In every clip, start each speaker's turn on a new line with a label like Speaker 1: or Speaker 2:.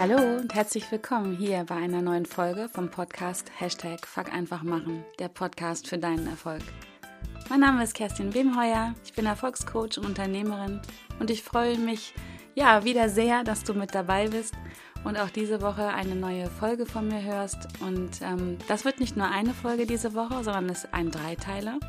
Speaker 1: Hallo und herzlich willkommen hier bei einer neuen Folge vom Podcast Hashtag Fuck einfach machen, der Podcast für deinen Erfolg. Mein Name ist Kerstin Wemheuer, ich bin Erfolgscoach und Unternehmerin und ich freue mich ja wieder sehr, dass du mit dabei bist und auch diese Woche eine neue Folge von mir hörst. Und ähm, das wird nicht nur eine Folge diese Woche, sondern es ist ein Dreiteiler.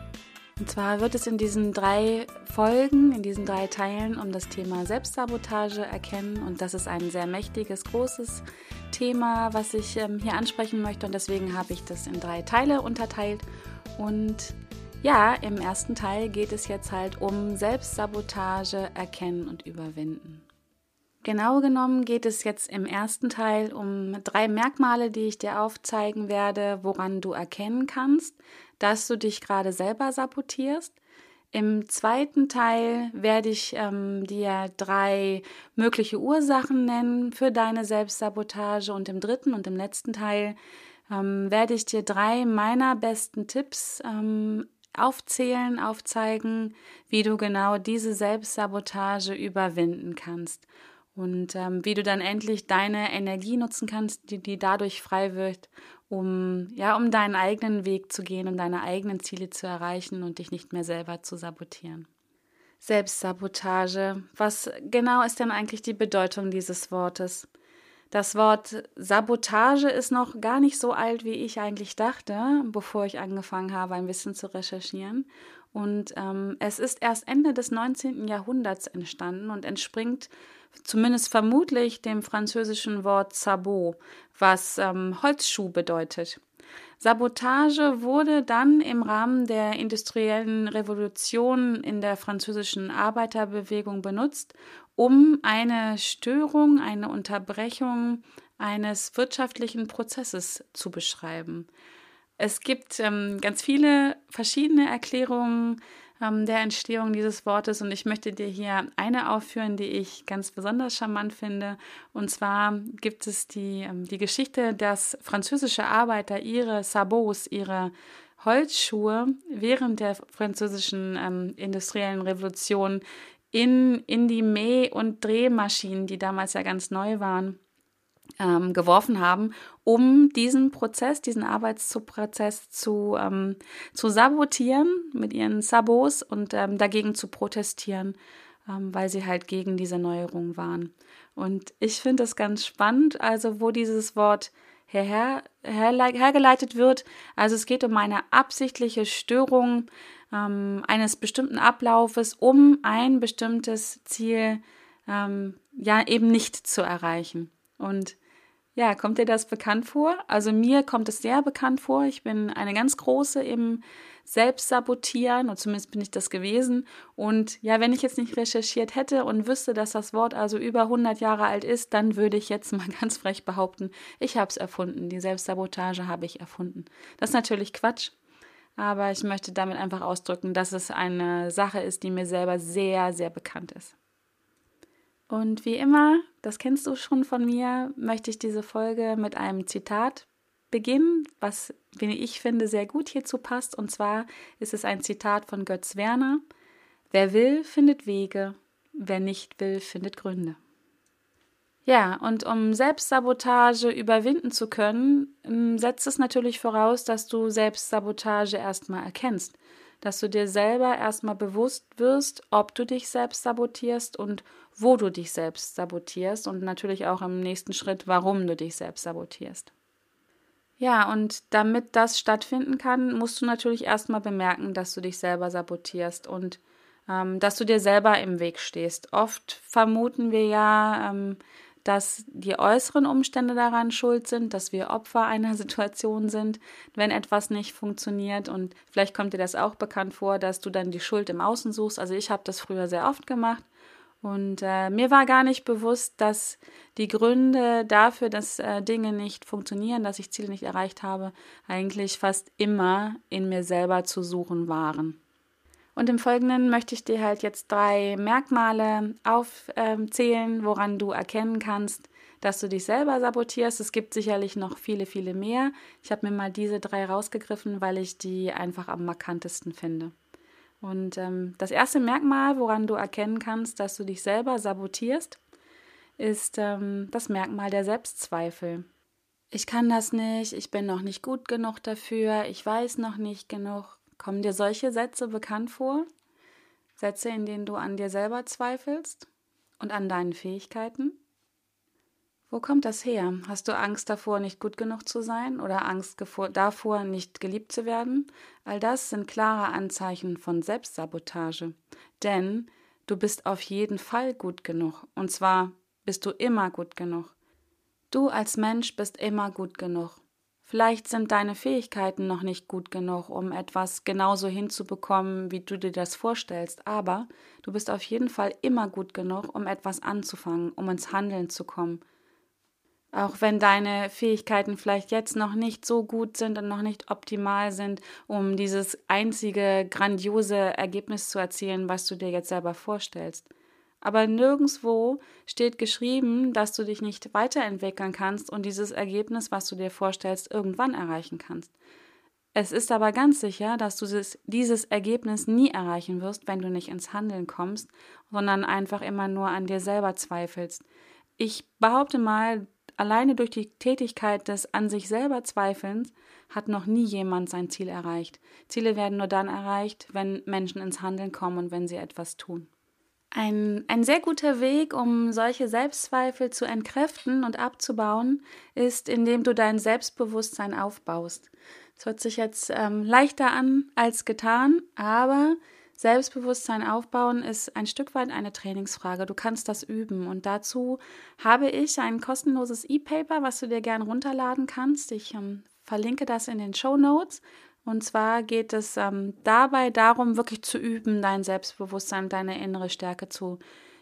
Speaker 1: Und zwar wird es in diesen drei Folgen, in diesen drei Teilen um das Thema Selbstsabotage erkennen. Und das ist ein sehr mächtiges, großes Thema, was ich ähm, hier ansprechen möchte. Und deswegen habe ich das in drei Teile unterteilt. Und ja, im ersten Teil geht es jetzt halt um Selbstsabotage erkennen und überwinden. Genau genommen geht es jetzt im ersten Teil um drei Merkmale, die ich dir aufzeigen werde, woran du erkennen kannst, dass du dich gerade selber sabotierst. Im zweiten Teil werde ich ähm, dir drei mögliche Ursachen nennen für deine Selbstsabotage und im dritten und im letzten Teil ähm, werde ich dir drei meiner besten Tipps ähm, aufzählen, aufzeigen, wie du genau diese Selbstsabotage überwinden kannst und ähm, wie du dann endlich deine Energie nutzen kannst, die, die dadurch frei wird, um ja, um deinen eigenen Weg zu gehen, um deine eigenen Ziele zu erreichen und dich nicht mehr selber zu sabotieren. Selbstsabotage. Was genau ist denn eigentlich die Bedeutung dieses Wortes? Das Wort Sabotage ist noch gar nicht so alt, wie ich eigentlich dachte, bevor ich angefangen habe, ein bisschen zu recherchieren. Und ähm, es ist erst Ende des 19. Jahrhunderts entstanden und entspringt zumindest vermutlich dem französischen Wort Sabot, was ähm, Holzschuh bedeutet. Sabotage wurde dann im Rahmen der industriellen Revolution in der französischen Arbeiterbewegung benutzt, um eine Störung, eine Unterbrechung eines wirtschaftlichen Prozesses zu beschreiben. Es gibt ähm, ganz viele verschiedene Erklärungen ähm, der Entstehung dieses Wortes und ich möchte dir hier eine aufführen, die ich ganz besonders charmant finde. Und zwar gibt es die, ähm, die Geschichte, dass französische Arbeiter ihre Sabots, ihre Holzschuhe während der französischen ähm, industriellen Revolution in, in die Mäh- und Drehmaschinen, die damals ja ganz neu waren, ähm, geworfen haben, um diesen Prozess, diesen Arbeitsprozess zu, ähm, zu sabotieren mit ihren Sabos und ähm, dagegen zu protestieren, ähm, weil sie halt gegen diese Neuerung waren. Und ich finde es ganz spannend, also wo dieses Wort her, her, hergeleitet wird. Also es geht um eine absichtliche Störung ähm, eines bestimmten Ablaufes, um ein bestimmtes Ziel ähm, ja eben nicht zu erreichen. Und ja, kommt dir das bekannt vor? Also mir kommt es sehr bekannt vor. Ich bin eine ganz große im Selbstsabotieren, und zumindest bin ich das gewesen. Und ja, wenn ich jetzt nicht recherchiert hätte und wüsste, dass das Wort also über 100 Jahre alt ist, dann würde ich jetzt mal ganz frech behaupten, ich habe es erfunden. Die Selbstsabotage habe ich erfunden. Das ist natürlich Quatsch. Aber ich möchte damit einfach ausdrücken, dass es eine Sache ist, die mir selber sehr, sehr bekannt ist. Und wie immer, das kennst du schon von mir, möchte ich diese Folge mit einem Zitat beginnen, was, wie ich finde, sehr gut hierzu passt. Und zwar ist es ein Zitat von Götz Werner. Wer will, findet Wege. Wer nicht will, findet Gründe. Ja, und um Selbstsabotage überwinden zu können, setzt es natürlich voraus, dass du Selbstsabotage erstmal erkennst dass du dir selber erstmal bewusst wirst, ob du dich selbst sabotierst und wo du dich selbst sabotierst und natürlich auch im nächsten Schritt, warum du dich selbst sabotierst. Ja, und damit das stattfinden kann, musst du natürlich erstmal bemerken, dass du dich selber sabotierst und ähm, dass du dir selber im Weg stehst. Oft vermuten wir ja, ähm, dass die äußeren Umstände daran schuld sind, dass wir Opfer einer Situation sind, wenn etwas nicht funktioniert. Und vielleicht kommt dir das auch bekannt vor, dass du dann die Schuld im Außen suchst. Also ich habe das früher sehr oft gemacht. Und äh, mir war gar nicht bewusst, dass die Gründe dafür, dass äh, Dinge nicht funktionieren, dass ich Ziele nicht erreicht habe, eigentlich fast immer in mir selber zu suchen waren. Und im Folgenden möchte ich dir halt jetzt drei Merkmale aufzählen, woran du erkennen kannst, dass du dich selber sabotierst. Es gibt sicherlich noch viele, viele mehr. Ich habe mir mal diese drei rausgegriffen, weil ich die einfach am markantesten finde. Und ähm, das erste Merkmal, woran du erkennen kannst, dass du dich selber sabotierst, ist ähm, das Merkmal der Selbstzweifel. Ich kann das nicht, ich bin noch nicht gut genug dafür, ich weiß noch nicht genug. Kommen dir solche Sätze bekannt vor? Sätze, in denen du an dir selber zweifelst und an deinen Fähigkeiten? Wo kommt das her? Hast du Angst davor, nicht gut genug zu sein oder Angst davor, nicht geliebt zu werden? All das sind klare Anzeichen von Selbstsabotage. Denn du bist auf jeden Fall gut genug. Und zwar bist du immer gut genug. Du als Mensch bist immer gut genug. Vielleicht sind deine Fähigkeiten noch nicht gut genug, um etwas genauso hinzubekommen, wie du dir das vorstellst, aber du bist auf jeden Fall immer gut genug, um etwas anzufangen, um ins Handeln zu kommen. Auch wenn deine Fähigkeiten vielleicht jetzt noch nicht so gut sind und noch nicht optimal sind, um dieses einzige grandiose Ergebnis zu erzielen, was du dir jetzt selber vorstellst. Aber nirgendwo steht geschrieben, dass du dich nicht weiterentwickeln kannst und dieses Ergebnis, was du dir vorstellst, irgendwann erreichen kannst. Es ist aber ganz sicher, dass du dieses Ergebnis nie erreichen wirst, wenn du nicht ins Handeln kommst, sondern einfach immer nur an dir selber zweifelst. Ich behaupte mal, Alleine durch die Tätigkeit des an sich selber Zweifelns hat noch nie jemand sein Ziel erreicht. Ziele werden nur dann erreicht, wenn Menschen ins Handeln kommen und wenn sie etwas tun. Ein, ein sehr guter Weg, um solche Selbstzweifel zu entkräften und abzubauen, ist, indem du dein Selbstbewusstsein aufbaust. Es hört sich jetzt ähm, leichter an als getan, aber Selbstbewusstsein aufbauen ist ein Stück weit eine Trainingsfrage. Du kannst das üben. Und dazu habe ich ein kostenloses E-Paper, was du dir gern runterladen kannst. Ich ähm, verlinke das in den Show Notes. Und zwar geht es ähm, dabei darum, wirklich zu üben, dein Selbstbewusstsein, deine innere Stärke zu,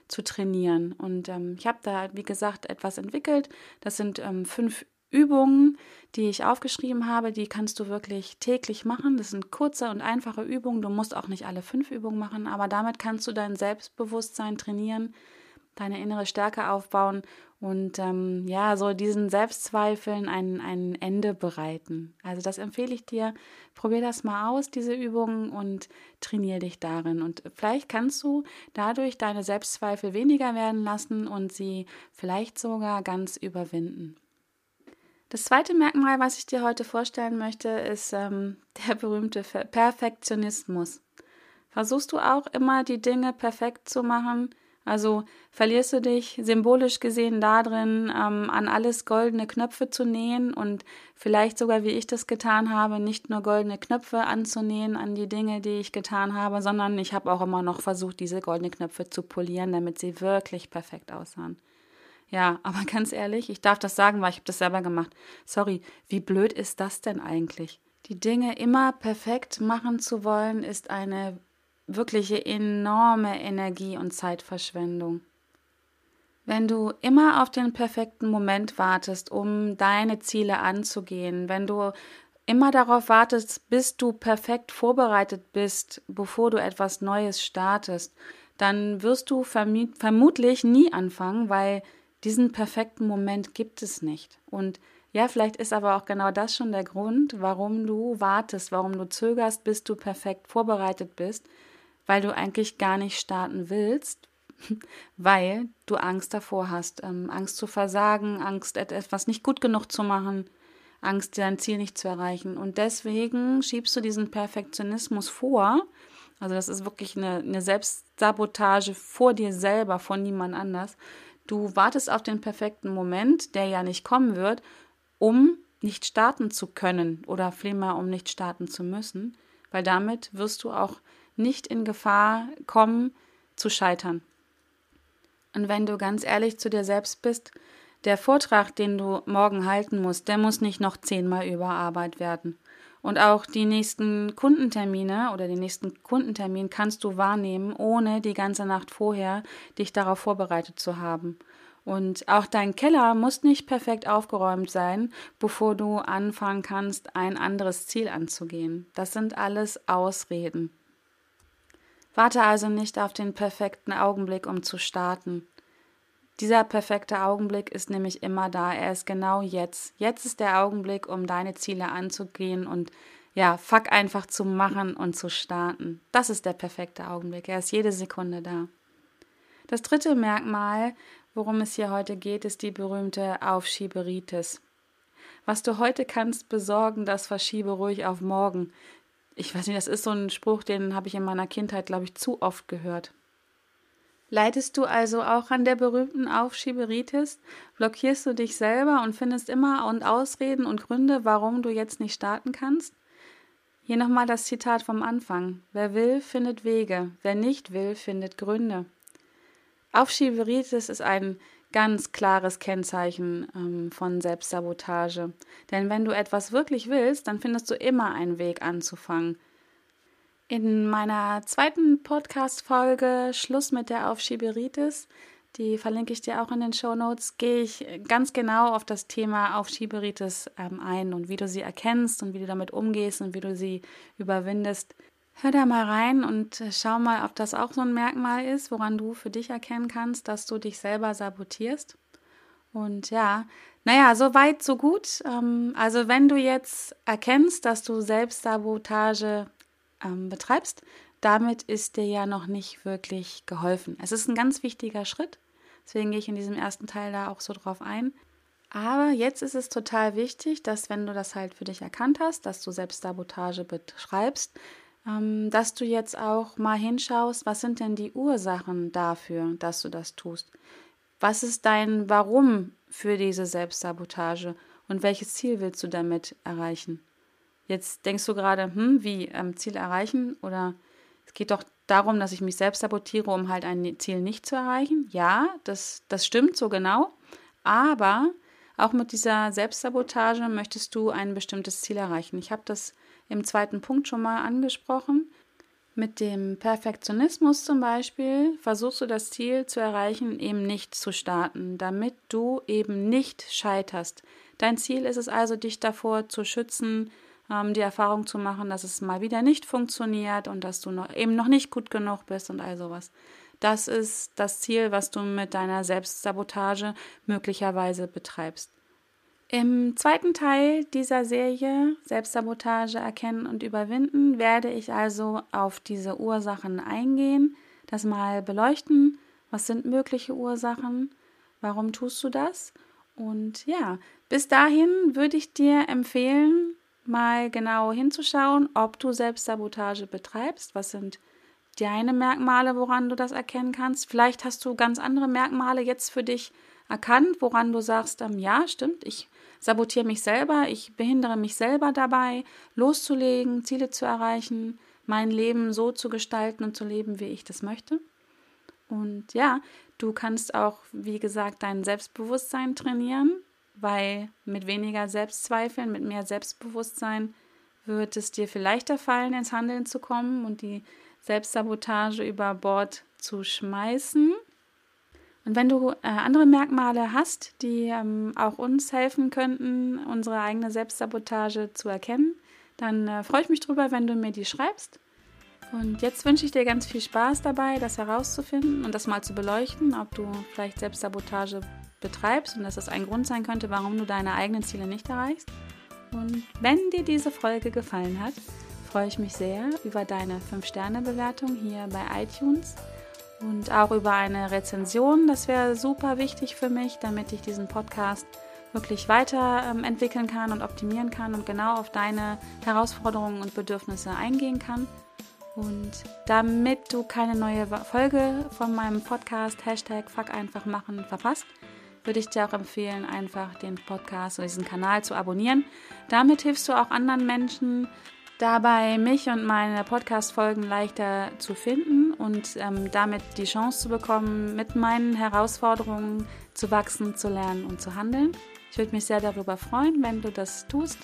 Speaker 1: zu trainieren. Und ähm, ich habe da, wie gesagt, etwas entwickelt. Das sind ähm, fünf Übungen, die ich aufgeschrieben habe, die kannst du wirklich täglich machen. Das sind kurze und einfache Übungen. Du musst auch nicht alle fünf Übungen machen, aber damit kannst du dein Selbstbewusstsein trainieren, deine innere Stärke aufbauen und ähm, ja, so diesen Selbstzweifeln ein, ein Ende bereiten. Also das empfehle ich dir. Probier das mal aus, diese Übungen und trainiere dich darin. Und vielleicht kannst du dadurch deine Selbstzweifel weniger werden lassen und sie vielleicht sogar ganz überwinden. Das zweite Merkmal, was ich dir heute vorstellen möchte, ist ähm, der berühmte Perfektionismus. Versuchst du auch immer die Dinge perfekt zu machen? Also verlierst du dich symbolisch gesehen darin, ähm, an alles goldene Knöpfe zu nähen und vielleicht sogar, wie ich das getan habe, nicht nur goldene Knöpfe anzunähen an die Dinge, die ich getan habe, sondern ich habe auch immer noch versucht, diese goldenen Knöpfe zu polieren, damit sie wirklich perfekt aussahen. Ja, aber ganz ehrlich, ich darf das sagen, weil ich habe das selber gemacht. Sorry, wie blöd ist das denn eigentlich? Die Dinge immer perfekt machen zu wollen, ist eine wirkliche enorme Energie- und Zeitverschwendung. Wenn du immer auf den perfekten Moment wartest, um deine Ziele anzugehen, wenn du immer darauf wartest, bis du perfekt vorbereitet bist, bevor du etwas Neues startest, dann wirst du vermutlich nie anfangen, weil diesen perfekten Moment gibt es nicht. Und ja, vielleicht ist aber auch genau das schon der Grund, warum du wartest, warum du zögerst, bis du perfekt vorbereitet bist, weil du eigentlich gar nicht starten willst, weil du Angst davor hast, ähm, Angst zu versagen, Angst etwas nicht gut genug zu machen, Angst dein Ziel nicht zu erreichen. Und deswegen schiebst du diesen Perfektionismus vor. Also das ist wirklich eine, eine Selbstsabotage vor dir selber, vor niemand anders. Du wartest auf den perfekten Moment, der ja nicht kommen wird, um nicht starten zu können oder vielmehr um nicht starten zu müssen, weil damit wirst du auch nicht in Gefahr kommen zu scheitern. Und wenn du ganz ehrlich zu dir selbst bist, der Vortrag, den du morgen halten musst, der muss nicht noch zehnmal überarbeitet werden. Und auch die nächsten Kundentermine oder den nächsten Kundentermin kannst du wahrnehmen, ohne die ganze Nacht vorher dich darauf vorbereitet zu haben. Und auch dein Keller muss nicht perfekt aufgeräumt sein, bevor du anfangen kannst, ein anderes Ziel anzugehen. Das sind alles Ausreden. Warte also nicht auf den perfekten Augenblick, um zu starten. Dieser perfekte Augenblick ist nämlich immer da. Er ist genau jetzt. Jetzt ist der Augenblick, um deine Ziele anzugehen und ja, fuck einfach zu machen und zu starten. Das ist der perfekte Augenblick. Er ist jede Sekunde da. Das dritte Merkmal, worum es hier heute geht, ist die berühmte Aufschieberitis. Was du heute kannst besorgen, das verschiebe ruhig auf morgen. Ich weiß nicht, das ist so ein Spruch, den habe ich in meiner Kindheit, glaube ich, zu oft gehört. Leidest du also auch an der berühmten Aufschieberitis? Blockierst du dich selber und findest immer und Ausreden und Gründe, warum du jetzt nicht starten kannst? Hier nochmal das Zitat vom Anfang. Wer will, findet Wege. Wer nicht will, findet Gründe. Aufschieberitis ist ein ganz klares Kennzeichen ähm, von Selbstsabotage. Denn wenn du etwas wirklich willst, dann findest du immer einen Weg anzufangen. In meiner zweiten Podcast-Folge Schluss mit der Aufschieberitis, die verlinke ich dir auch in den Show Notes, gehe ich ganz genau auf das Thema Aufschieberitis ähm, ein und wie du sie erkennst und wie du damit umgehst und wie du sie überwindest. Hör da mal rein und äh, schau mal, ob das auch so ein Merkmal ist, woran du für dich erkennen kannst, dass du dich selber sabotierst. Und ja, naja, so weit, so gut. Ähm, also wenn du jetzt erkennst, dass du Selbstsabotage ähm, betreibst, damit ist dir ja noch nicht wirklich geholfen. Es ist ein ganz wichtiger Schritt, deswegen gehe ich in diesem ersten Teil da auch so drauf ein. Aber jetzt ist es total wichtig, dass wenn du das halt für dich erkannt hast, dass du Selbstsabotage betreibst, dass du jetzt auch mal hinschaust, was sind denn die Ursachen dafür, dass du das tust? Was ist dein Warum für diese Selbstsabotage und welches Ziel willst du damit erreichen? Jetzt denkst du gerade, hm, wie ähm, Ziel erreichen oder es geht doch darum, dass ich mich selbst sabotiere, um halt ein Ziel nicht zu erreichen. Ja, das, das stimmt so genau. Aber auch mit dieser Selbstsabotage möchtest du ein bestimmtes Ziel erreichen. Ich habe das im zweiten Punkt schon mal angesprochen. Mit dem Perfektionismus zum Beispiel versuchst du das Ziel zu erreichen, eben nicht zu starten, damit du eben nicht scheiterst. Dein Ziel ist es also, dich davor zu schützen, ähm, die Erfahrung zu machen, dass es mal wieder nicht funktioniert und dass du noch, eben noch nicht gut genug bist und all sowas. Das ist das Ziel, was du mit deiner Selbstsabotage möglicherweise betreibst. Im zweiten Teil dieser Serie Selbstsabotage erkennen und überwinden werde ich also auf diese Ursachen eingehen, das mal beleuchten, was sind mögliche Ursachen, warum tust du das? Und ja, bis dahin würde ich dir empfehlen, mal genau hinzuschauen, ob du Selbstsabotage betreibst, was sind deine Merkmale, woran du das erkennen kannst. Vielleicht hast du ganz andere Merkmale jetzt für dich erkannt, woran du sagst, ähm, ja, stimmt, ich sabotiere mich selber, ich behindere mich selber dabei, loszulegen, Ziele zu erreichen, mein Leben so zu gestalten und zu leben, wie ich das möchte. Und ja, du kannst auch, wie gesagt, dein Selbstbewusstsein trainieren, weil mit weniger Selbstzweifeln, mit mehr Selbstbewusstsein wird es dir viel leichter fallen, ins Handeln zu kommen und die Selbstsabotage über Bord zu schmeißen. Und wenn du äh, andere Merkmale hast, die ähm, auch uns helfen könnten, unsere eigene Selbstsabotage zu erkennen, dann äh, freue ich mich drüber, wenn du mir die schreibst. Und jetzt wünsche ich dir ganz viel Spaß dabei, das herauszufinden und das mal zu beleuchten, ob du vielleicht Selbstsabotage betreibst und dass das ein Grund sein könnte, warum du deine eigenen Ziele nicht erreichst. Und wenn dir diese Folge gefallen hat, freue ich mich sehr über deine 5-Sterne-Bewertung hier bei iTunes und auch über eine Rezension. Das wäre super wichtig für mich, damit ich diesen Podcast wirklich weiterentwickeln ähm, kann und optimieren kann und genau auf deine Herausforderungen und Bedürfnisse eingehen kann. Und damit du keine neue Folge von meinem Podcast Hashtag Fuck einfach machen verpasst, würde ich dir auch empfehlen, einfach den Podcast oder diesen Kanal zu abonnieren. Damit hilfst du auch anderen Menschen, dabei mich und meine Podcast-Folgen leichter zu finden und ähm, damit die Chance zu bekommen, mit meinen Herausforderungen zu wachsen, zu lernen und zu handeln. Ich würde mich sehr darüber freuen, wenn du das tust.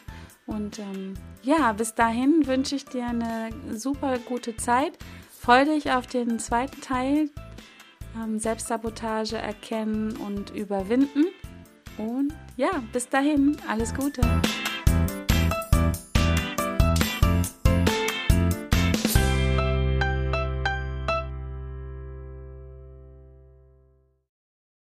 Speaker 1: Und ähm, ja, bis dahin wünsche ich dir eine super gute Zeit. Freue dich auf den zweiten Teil. Ähm, Selbstsabotage erkennen und überwinden. Und ja, bis dahin, alles Gute.